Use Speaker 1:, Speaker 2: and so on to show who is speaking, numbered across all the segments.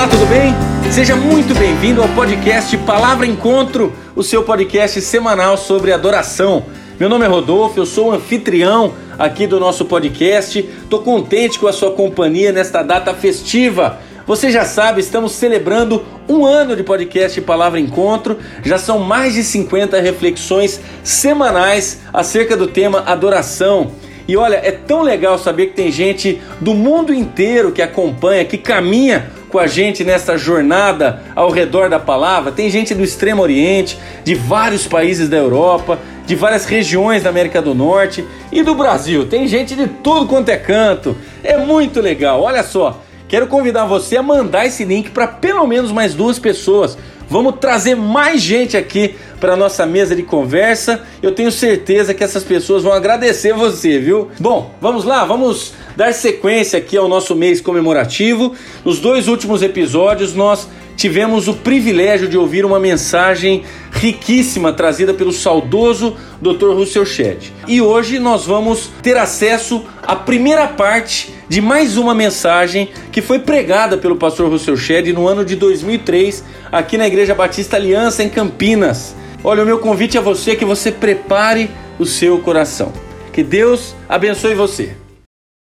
Speaker 1: Olá, tudo bem? Seja muito bem-vindo ao podcast Palavra Encontro, o seu podcast semanal sobre adoração. Meu nome é Rodolfo, eu sou o anfitrião aqui do nosso podcast. Estou contente com a sua companhia nesta data festiva. Você já sabe, estamos celebrando um ano de podcast Palavra Encontro. Já são mais de 50 reflexões semanais acerca do tema adoração. E olha, é tão legal saber que tem gente do mundo inteiro que acompanha, que caminha com a gente nessa jornada ao redor da palavra. Tem gente do Extremo Oriente, de vários países da Europa, de várias regiões da América do Norte e do Brasil. Tem gente de tudo quanto é canto. É muito legal. Olha só, quero convidar você a mandar esse link para pelo menos mais duas pessoas. Vamos trazer mais gente aqui para nossa mesa de conversa. Eu tenho certeza que essas pessoas vão agradecer você, viu? Bom, vamos lá, vamos dar sequência aqui ao nosso mês comemorativo. Nos dois últimos episódios nós tivemos o privilégio de ouvir uma mensagem riquíssima trazida pelo saudoso Dr. Russell Shedd. E hoje nós vamos ter acesso à primeira parte de mais uma mensagem que foi pregada pelo pastor Russell Shedd no ano de 2003 aqui na Igreja Batista Aliança em Campinas. Olha, o meu convite a você é que você prepare o seu coração. Que Deus abençoe você.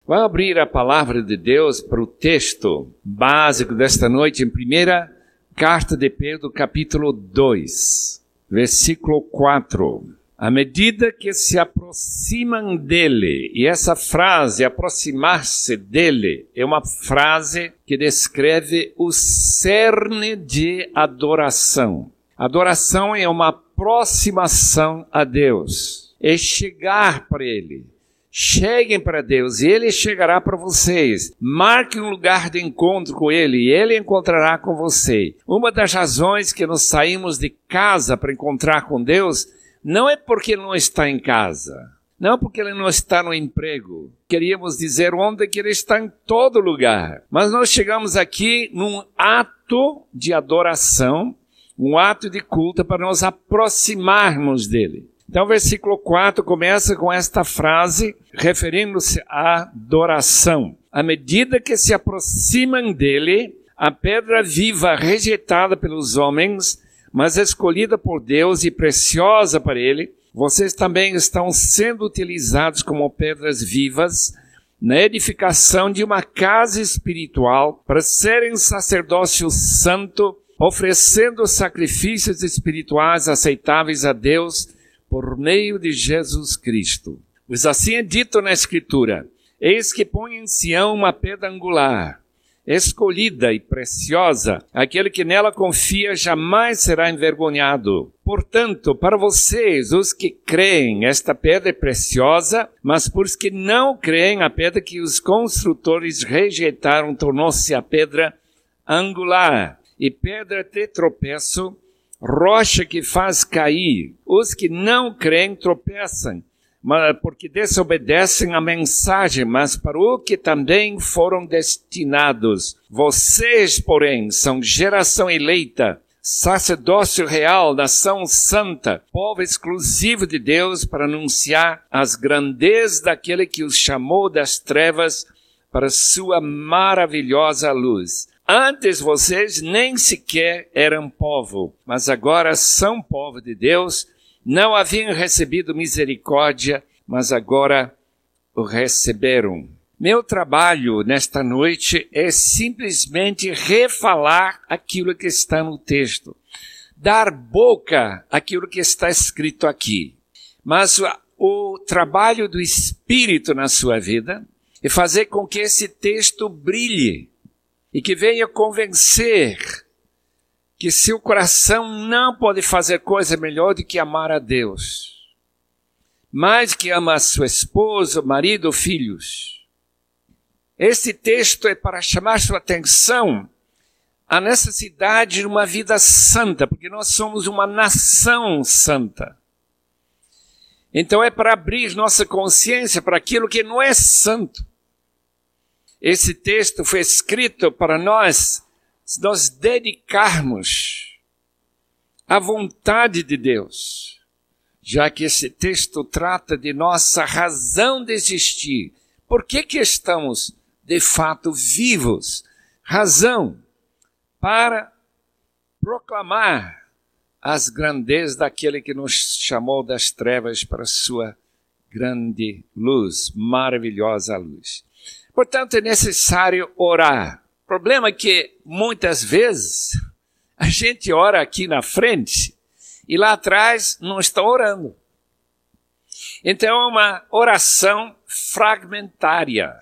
Speaker 2: Vamos abrir a palavra de Deus para o texto básico desta noite em primeira carta de Pedro, capítulo 2, versículo 4. À medida que se aproximam dele, e essa frase, aproximar-se dele, é uma frase que descreve o cerne de adoração. Adoração é uma aproximação a Deus, é chegar para Ele. Cheguem para Deus e Ele chegará para vocês. Marque um lugar de encontro com Ele e Ele encontrará com você. Uma das razões que nós saímos de casa para encontrar com Deus não é porque Ele não está em casa, não porque Ele não está no emprego. Queríamos dizer onde que Ele está em todo lugar. Mas nós chegamos aqui num ato de adoração um ato de culto para nos aproximarmos dele. Então, o versículo 4 começa com esta frase, referindo-se à adoração. À medida que se aproximam dele, a pedra viva rejeitada pelos homens, mas escolhida por Deus e preciosa para ele, vocês também estão sendo utilizados como pedras vivas na edificação de uma casa espiritual para serem sacerdócio santo oferecendo sacrifícios espirituais aceitáveis a Deus por meio de Jesus Cristo. Pois assim é dito na Escritura: Eis que põe em Sião uma pedra angular, escolhida e preciosa, aquele que nela confia jamais será envergonhado. Portanto, para vocês, os que creem, esta pedra é preciosa, mas para os que não creem, a pedra que os construtores rejeitaram tornou-se a pedra angular e pedra de tropeço, rocha que faz cair. Os que não creem tropeçam, porque desobedecem a mensagem, mas para o que também foram destinados. Vocês, porém, são geração eleita, sacerdócio real, nação santa, povo exclusivo de Deus para anunciar as grandezas daquele que os chamou das trevas para sua maravilhosa luz. Antes vocês nem sequer eram povo, mas agora são povo de Deus, não haviam recebido misericórdia, mas agora o receberam. Meu trabalho nesta noite é simplesmente refalar aquilo que está no texto, dar boca àquilo que está escrito aqui. Mas o, trabalho do Espírito na sua vida é fazer com que esse texto brilhe e que venha convencer que seu coração não pode fazer coisa melhor do que amar a Deus. Mais que ama sua esposa, marido filhos. Este texto é para chamar sua atenção à necessidade de uma vida santa, porque nós somos uma nação santa. Então é para abrir nossa consciência para aquilo que não é santo. Esse texto foi escrito para nós nos dedicarmos à vontade de Deus, já que esse texto trata de nossa razão de existir. Por que que estamos de fato vivos? Razão. para proclamar as grandezas daquele que nos chamou das trevas para a sua grande luz, maravilhosa luz. Portanto, é necessário orar. O problema é que muitas vezes a gente ora aqui na frente e lá atrás não está orando. Então é uma oração fragmentária,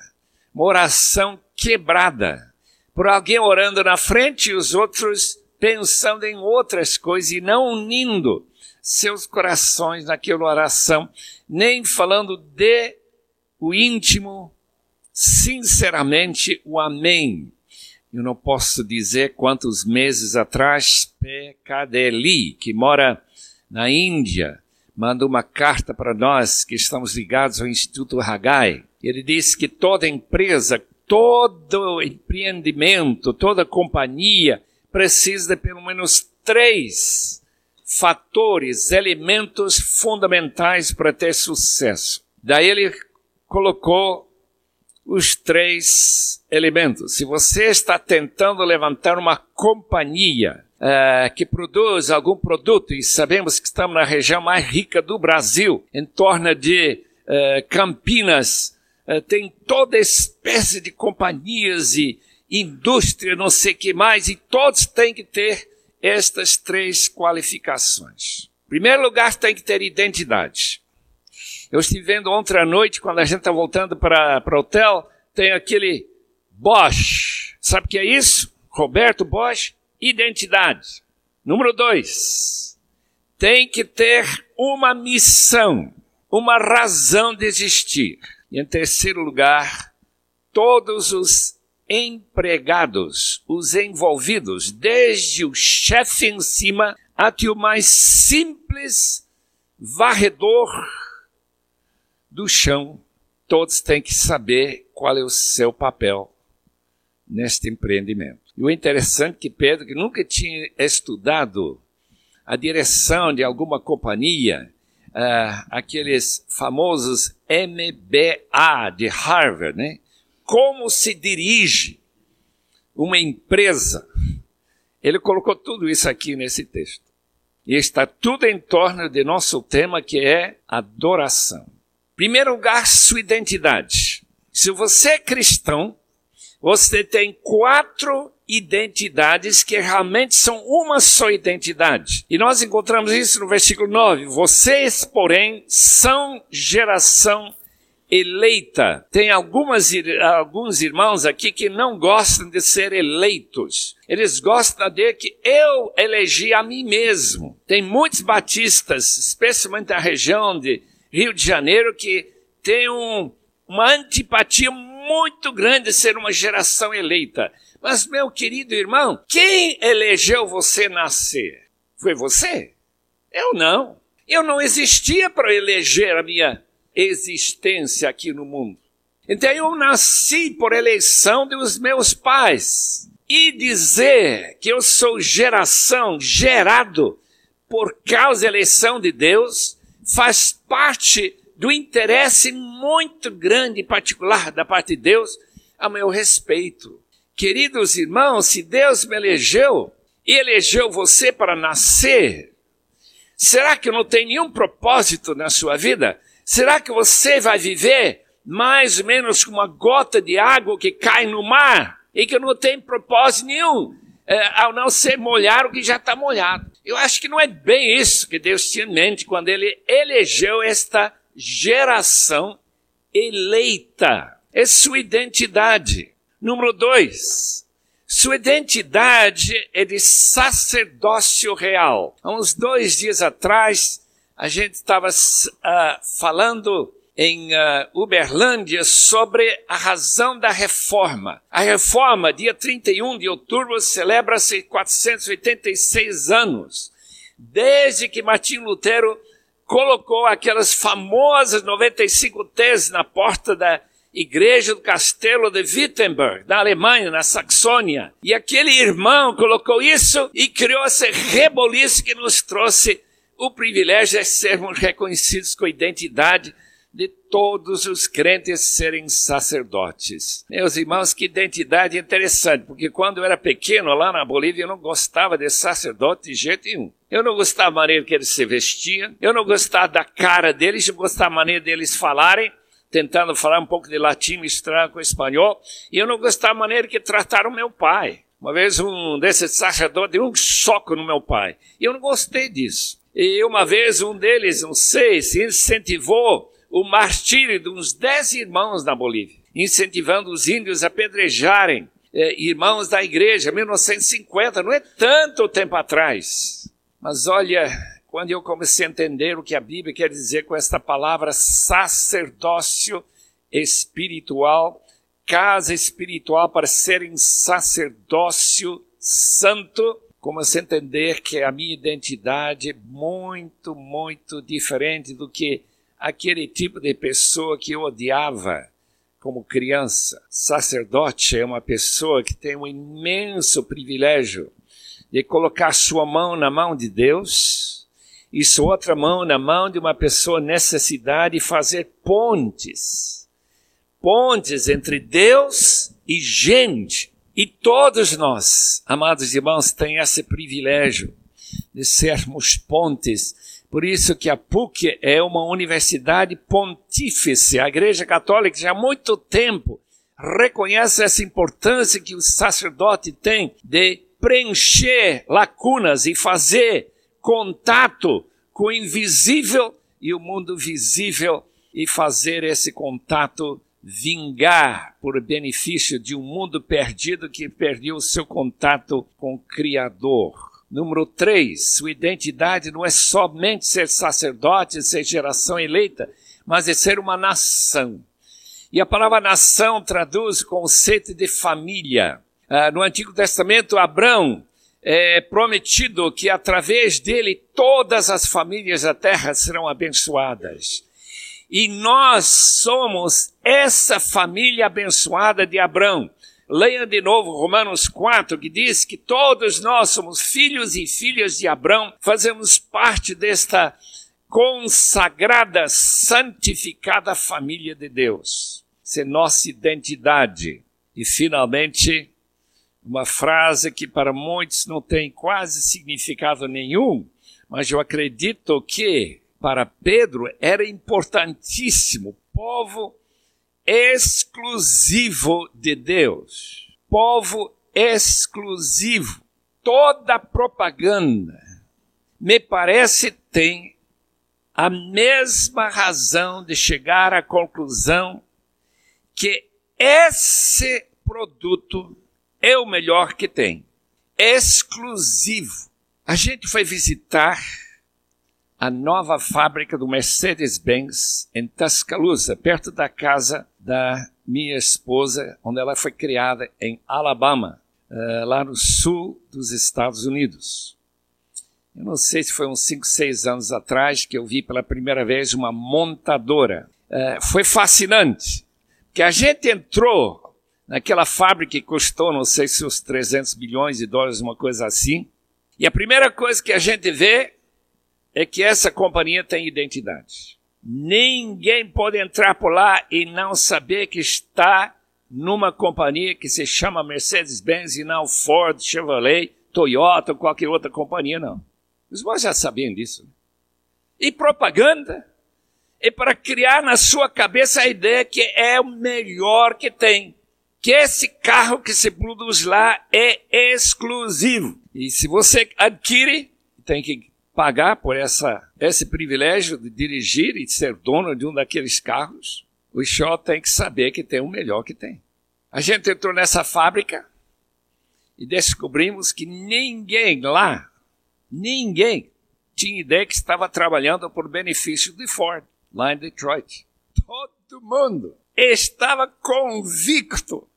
Speaker 2: uma oração quebrada, por alguém orando na frente e os outros pensando em outras coisas e não unindo seus corações naquela oração, nem falando de o íntimo, sinceramente, o amém. Eu não posso dizer quantos meses atrás, Pekadeli, que mora na Índia, mandou uma carta para nós que estamos ligados ao Instituto Hagai. Ele disse que toda empresa, todo empreendimento, toda companhia precisa de pelo menos três fatores, elementos fundamentais para ter sucesso. Daí ele colocou os três elementos. Se você está tentando levantar uma companhia uh, que produz algum produto, e sabemos que estamos na região mais rica do Brasil, em torno de uh, Campinas, uh, tem toda espécie de companhias e indústria, não sei que mais, e todos têm que ter estas três qualificações. Em primeiro lugar, tem que ter identidade. Eu estive vendo ontem à noite, quando a gente está voltando para o hotel, tem aquele Bosch. Sabe o que é isso? Roberto Bosch, identidade. Número dois, tem que ter uma missão, uma razão de existir. E em terceiro lugar, todos os empregados, os envolvidos, desde o chefe em cima até o mais simples varredor do chão, todos têm que saber qual é o seu papel neste empreendimento. E o interessante é que Pedro, que nunca tinha estudado a direção de alguma companhia, uh, aqueles famosos MBA de Harvard, né? como se dirige uma empresa. Ele colocou tudo isso aqui nesse texto. E está tudo em torno de nosso tema que é adoração. Primeiro lugar, sua identidade. Se você é cristão, você tem quatro identidades que realmente são uma só identidade. E nós encontramos isso no versículo 9. Vocês, porém, são geração eleita. Tem algumas, alguns irmãos aqui que não gostam de ser eleitos. Eles gostam de que eu elegi a mim mesmo. Tem muitos batistas, especialmente na região de Rio de Janeiro, que tem um, uma antipatia muito grande de ser uma geração eleita. Mas, meu querido irmão, quem elegeu você nascer? Foi você? Eu não. Eu não existia para eleger a minha existência aqui no mundo. Então eu nasci por eleição dos meus pais. E dizer que eu sou geração, gerado por causa da eleição de Deus, faz parte do interesse muito grande e particular da parte de Deus a meu respeito. Queridos irmãos, se Deus me elegeu e elegeu você para nascer, será que não tem nenhum propósito na sua vida? Será que você vai viver mais ou menos como uma gota de água que cai no mar e que não tem propósito nenhum, é, ao não ser molhar o que já está molhado? Eu acho que não é bem isso que Deus tinha em mente quando ele elegeu esta geração eleita. É sua identidade. Número dois, sua identidade é de sacerdócio real. Há uns dois dias atrás, a gente estava uh, falando em uh, Uberlândia sobre a razão da reforma. A reforma, dia 31 de outubro, celebra-se 486 anos, desde que Martinho Lutero colocou aquelas famosas 95 teses na porta da igreja do castelo de Wittenberg, na Alemanha, na Saxônia. E aquele irmão colocou isso e criou esse reboliço que nos trouxe o privilégio de sermos reconhecidos com identidade de todos os crentes serem sacerdotes. Meus irmãos, que identidade interessante, porque quando eu era pequeno lá na Bolívia eu não gostava de sacerdote de jeito nenhum. Eu não gostava da maneira que eles se vestiam, eu não gostava da cara deles, eu gostava da maneira deles falarem, tentando falar um pouco de latim misturado com espanhol, e eu não gostava da maneira que trataram meu pai. Uma vez um desses sacerdotes deu um soco no meu pai, e eu não gostei disso. E uma vez um deles, não sei, se incentivou o martírio de uns dez irmãos na Bolívia, incentivando os índios a apedrejarem eh, irmãos da igreja, 1950, não é tanto tempo atrás. Mas olha, quando eu comecei a entender o que a Bíblia quer dizer com esta palavra sacerdócio espiritual, casa espiritual para serem sacerdócio santo, comecei a entender que a minha identidade é muito, muito diferente do que aquele tipo de pessoa que eu odiava como criança. Sacerdote é uma pessoa que tem um imenso privilégio de colocar sua mão na mão de Deus e sua outra mão na mão de uma pessoa necessidade e fazer pontes. Pontes entre Deus e gente. E todos nós, amados irmãos, tem esse privilégio de sermos pontes. Por isso que a PUC é uma universidade pontífice. A Igreja Católica já há muito tempo reconhece essa importância que o sacerdote tem de preencher lacunas e fazer contato com o invisível e o mundo visível e fazer esse contato vingar por benefício de um mundo perdido que perdeu o seu contato com o Criador. Número 3, sua identidade não é somente ser sacerdote, ser geração eleita, mas é ser uma nação. E a palavra nação traduz o conceito de família. Ah, no Antigo Testamento, Abraão é prometido que através dele todas as famílias da terra serão abençoadas. E nós somos essa família abençoada de Abraão. Leia de novo Romanos 4, que diz que todos nós somos filhos e filhas de Abraão, fazemos parte desta consagrada, santificada família de Deus. Essa é nossa identidade. E finalmente, uma frase que para muitos não tem quase significado nenhum, mas eu acredito que para Pedro era importantíssimo, povo exclusivo de Deus, povo exclusivo. Toda propaganda, me parece, tem a mesma razão de chegar à conclusão que esse produto é o melhor que tem. Exclusivo. A gente foi visitar a nova fábrica do Mercedes-Benz em Tuscaloosa, perto da casa da minha esposa, onde ela foi criada em Alabama, uh, lá no sul dos Estados Unidos. Eu não sei se foi uns 5, 6 anos atrás que eu vi pela primeira vez uma montadora. Uh, foi fascinante, porque a gente entrou naquela fábrica que custou, não sei se os 300 milhões de dólares, uma coisa assim. E a primeira coisa que a gente vê é que essa companhia tem identidade. Ninguém pode entrar por lá e não saber que está numa companhia que se chama Mercedes-Benz e não Ford, Chevrolet, Toyota ou qualquer outra companhia, não. Os irmãos já sabiam disso. E propaganda é para criar na sua cabeça a ideia que é o melhor que tem que esse carro que se produz lá é exclusivo. E se você adquire, tem que pagar por essa, esse privilégio de dirigir e ser dono de um daqueles carros. O show tem que saber que tem o melhor que tem. A gente entrou nessa fábrica e descobrimos que ninguém lá, ninguém, tinha ideia que estava trabalhando por benefício de Ford, lá em Detroit. Todo mundo estava convicto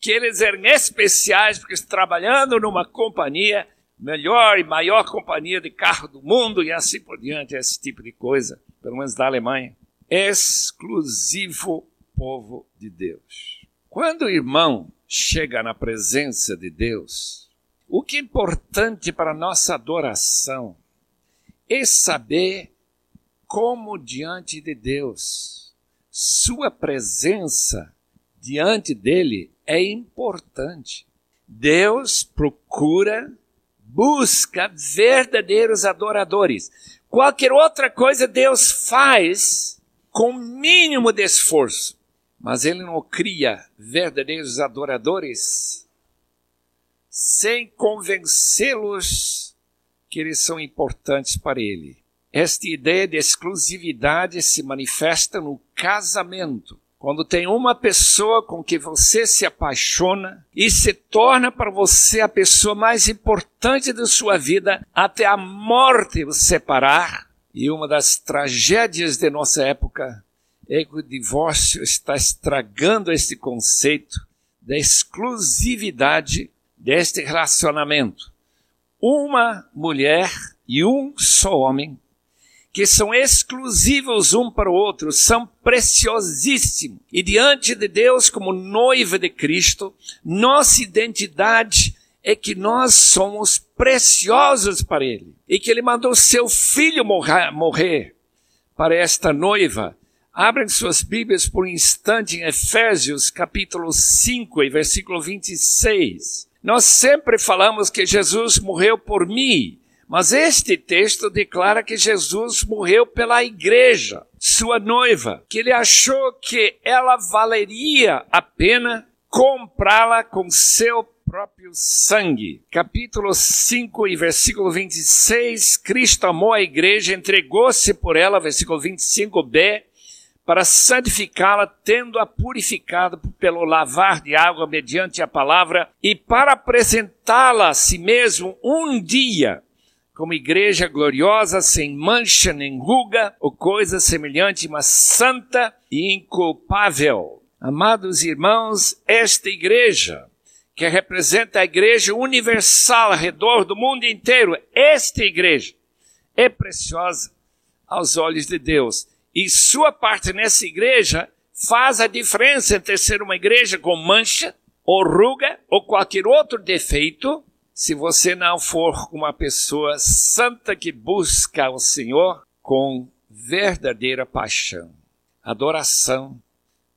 Speaker 2: que eles eram especiais porque trabalhando numa companhia, melhor e maior companhia de carro do mundo e assim por diante, esse tipo de coisa, pelo menos da Alemanha. Exclusivo povo de Deus. Quando o irmão chega na presença de Deus, o que é importante para nossa adoração é saber como diante de Deus. Sua presença diante dele é importante. Deus procura, busca verdadeiros adoradores. Qualquer outra coisa Deus faz com mínimo de esforço, mas Ele não cria verdadeiros adoradores sem convencê-los que eles são importantes para Ele. Esta ideia de exclusividade se manifesta no casamento. Quando tem uma pessoa com que você se apaixona e se torna para você a pessoa mais importante da sua vida até a morte o separar. E uma das tragédias de nossa época é que o divórcio está estragando esse conceito da exclusividade deste relacionamento. Uma mulher e um só homem que são exclusivos um para o outro, são preciosíssimos. E diante de Deus, como noiva de Cristo, nossa identidade é que nós somos preciosos para Ele. E que Ele mandou seu filho morrer, morrer para esta noiva. Abrem suas Bíblias por um instante em Efésios capítulo 5 e versículo 26. Nós sempre falamos que Jesus morreu por mim, mas este texto declara que Jesus morreu pela igreja, sua noiva, que ele achou que ela valeria a pena comprá-la com seu próprio sangue. Capítulo 5 e versículo 26, Cristo amou a igreja, entregou-se por ela, versículo 25b, para santificá-la, tendo-a purificado pelo lavar de água mediante a palavra, e para apresentá-la a si mesmo um dia como igreja gloriosa, sem mancha nem ruga, ou coisa semelhante, mas santa e inculpável. Amados irmãos, esta igreja, que representa a igreja universal ao redor do mundo inteiro, esta igreja é preciosa aos olhos de Deus. E sua parte nessa igreja faz a diferença entre ser uma igreja com mancha, ou ruga, ou qualquer outro defeito, se você não for uma pessoa santa que busca o Senhor com verdadeira paixão. Adoração,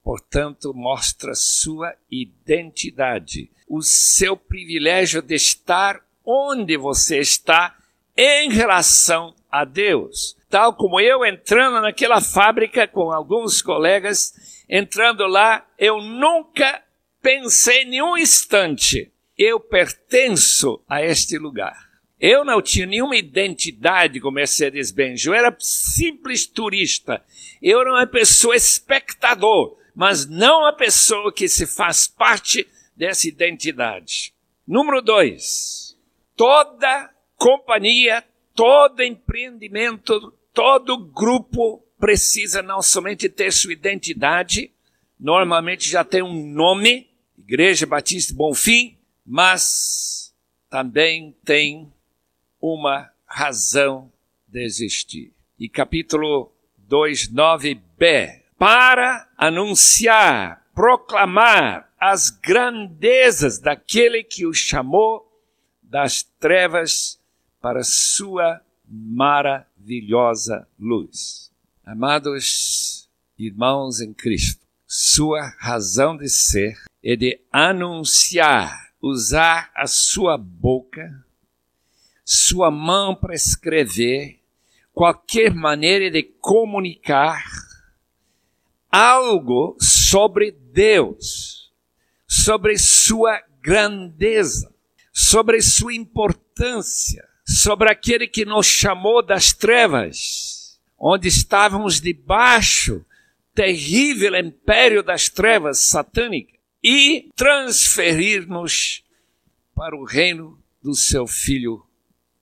Speaker 2: portanto, mostra sua identidade, o seu privilégio de estar onde você está em relação a Deus. Tal como eu entrando naquela fábrica com alguns colegas, entrando lá, eu nunca pensei nenhum instante eu pertenço a este lugar. Eu não tinha nenhuma identidade com Mercedes-Benz, eu era simples turista. Eu era uma pessoa espectador, mas não a pessoa que se faz parte dessa identidade. Número dois, toda companhia, todo empreendimento, todo grupo precisa não somente ter sua identidade, normalmente já tem um nome, Igreja Batista Bonfim, mas também tem uma razão de existir. E capítulo 2:9b para anunciar, proclamar as grandezas daquele que o chamou das trevas para sua maravilhosa luz. Amados irmãos em Cristo, sua razão de ser é de anunciar usar a sua boca, sua mão para escrever, qualquer maneira de comunicar algo sobre Deus, sobre sua grandeza, sobre sua importância, sobre aquele que nos chamou das trevas, onde estávamos debaixo terrível império das trevas satânicas e transferir-nos para o reino do seu Filho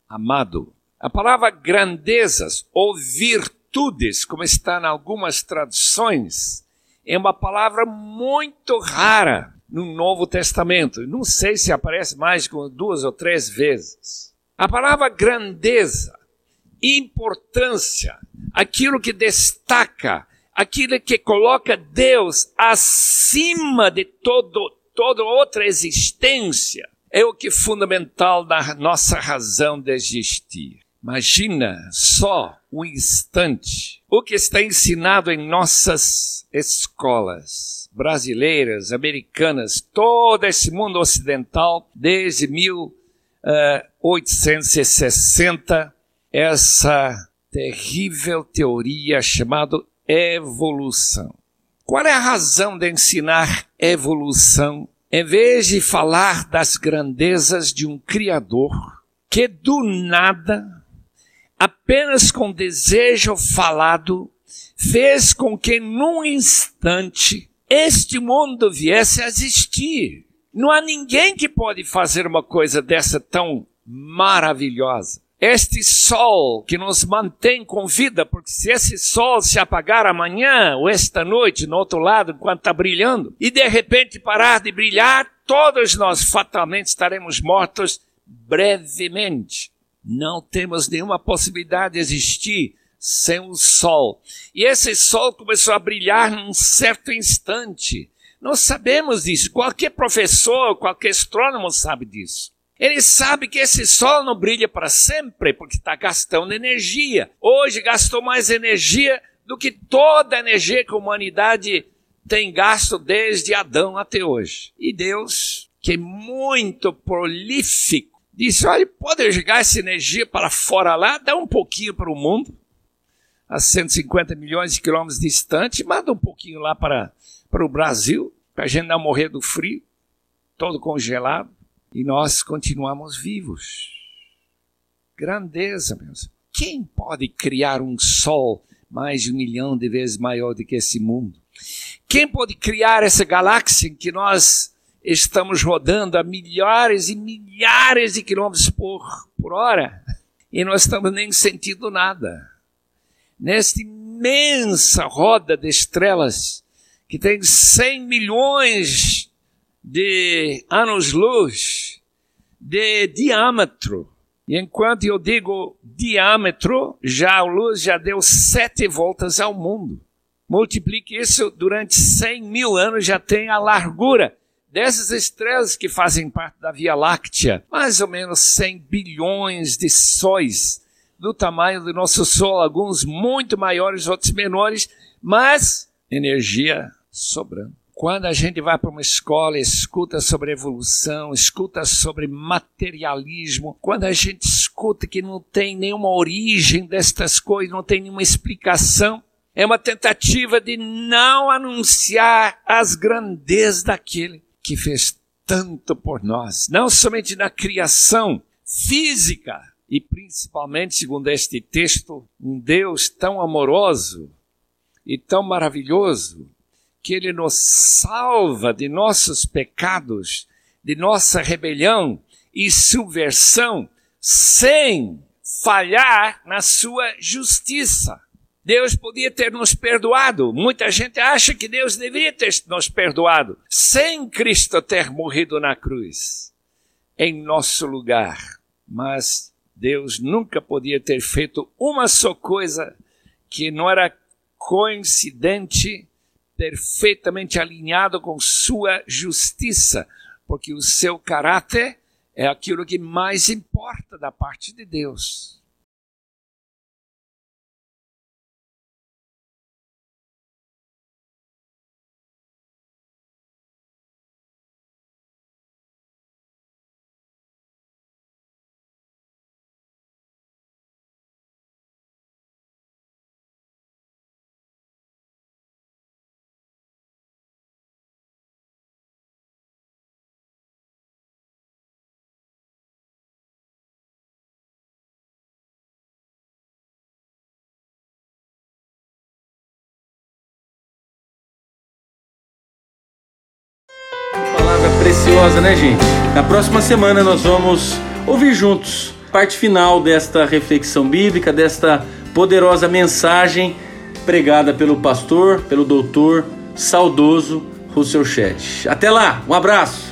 Speaker 2: amado. A palavra grandezas ou virtudes, como está em algumas traduções, é uma palavra muito rara no Novo Testamento. Não sei se aparece mais que duas ou três vezes. A palavra grandeza, importância, aquilo que destaca, aquilo que coloca Deus acima de todo, toda outra existência, é o que é fundamental da nossa razão de existir. Imagina só um instante o que está ensinado em nossas escolas brasileiras, americanas, todo esse mundo ocidental, desde 1860, essa terrível teoria chamada evolução. Qual é a razão de ensinar evolução em vez de falar das grandezas de um Criador que do nada, apenas com desejo falado, fez com que num instante este mundo viesse a existir. Não há ninguém que pode fazer uma coisa dessa tão maravilhosa este sol que nos mantém com vida, porque se esse sol se apagar amanhã ou esta noite, no outro lado, enquanto está brilhando, e de repente parar de brilhar, todos nós fatalmente estaremos mortos brevemente. Não temos nenhuma possibilidade de existir sem o sol. E esse sol começou a brilhar num certo instante. Nós sabemos disso. Qualquer professor, qualquer astrônomo sabe disso. Ele sabe que esse sol não brilha para sempre, porque está gastando energia. Hoje gastou mais energia do que toda a energia que a humanidade tem gasto desde Adão até hoje. E Deus, que é muito prolífico, disse: olha, pode jogar essa energia para fora lá, dá um pouquinho para o mundo, a 150 milhões de quilômetros distante, manda um pouquinho lá para, para o Brasil, para a gente não morrer do frio, todo congelado e nós continuamos vivos. Grandeza, meus. Quem pode criar um sol mais de um milhão de vezes maior do que esse mundo? Quem pode criar essa galáxia em que nós estamos rodando a milhares e milhares de quilômetros por, por hora e nós estamos nem sentindo nada? Nesta imensa roda de estrelas que tem 100 milhões de anos-luz de diâmetro. E enquanto eu digo diâmetro, já a luz já deu sete voltas ao mundo. Multiplique isso durante 100 mil anos, já tem a largura dessas estrelas que fazem parte da Via Láctea. Mais ou menos 100 bilhões de sóis do tamanho do nosso Sol, alguns muito maiores, outros menores, mas energia sobrando. Quando a gente vai para uma escola, escuta sobre evolução, escuta sobre materialismo, quando a gente escuta que não tem nenhuma origem destas coisas, não tem nenhuma explicação, é uma tentativa de não anunciar as grandezas daquele que fez tanto por nós, não somente na criação física, e principalmente, segundo este texto, um Deus tão amoroso e tão maravilhoso que Ele nos salva de nossos pecados, de nossa rebelião e subversão, sem falhar na sua justiça. Deus podia ter nos perdoado. Muita gente acha que Deus deveria ter nos perdoado, sem Cristo ter morrido na cruz, em nosso lugar. Mas Deus nunca podia ter feito uma só coisa que não era coincidente perfeitamente alinhado com sua justiça, porque o seu caráter é aquilo que mais importa da parte de Deus.
Speaker 1: Preciosa, né, gente? Na próxima semana nós vamos ouvir juntos parte final desta reflexão bíblica, desta poderosa mensagem pregada pelo pastor, pelo doutor saudoso Russell Chet. Até lá, um abraço!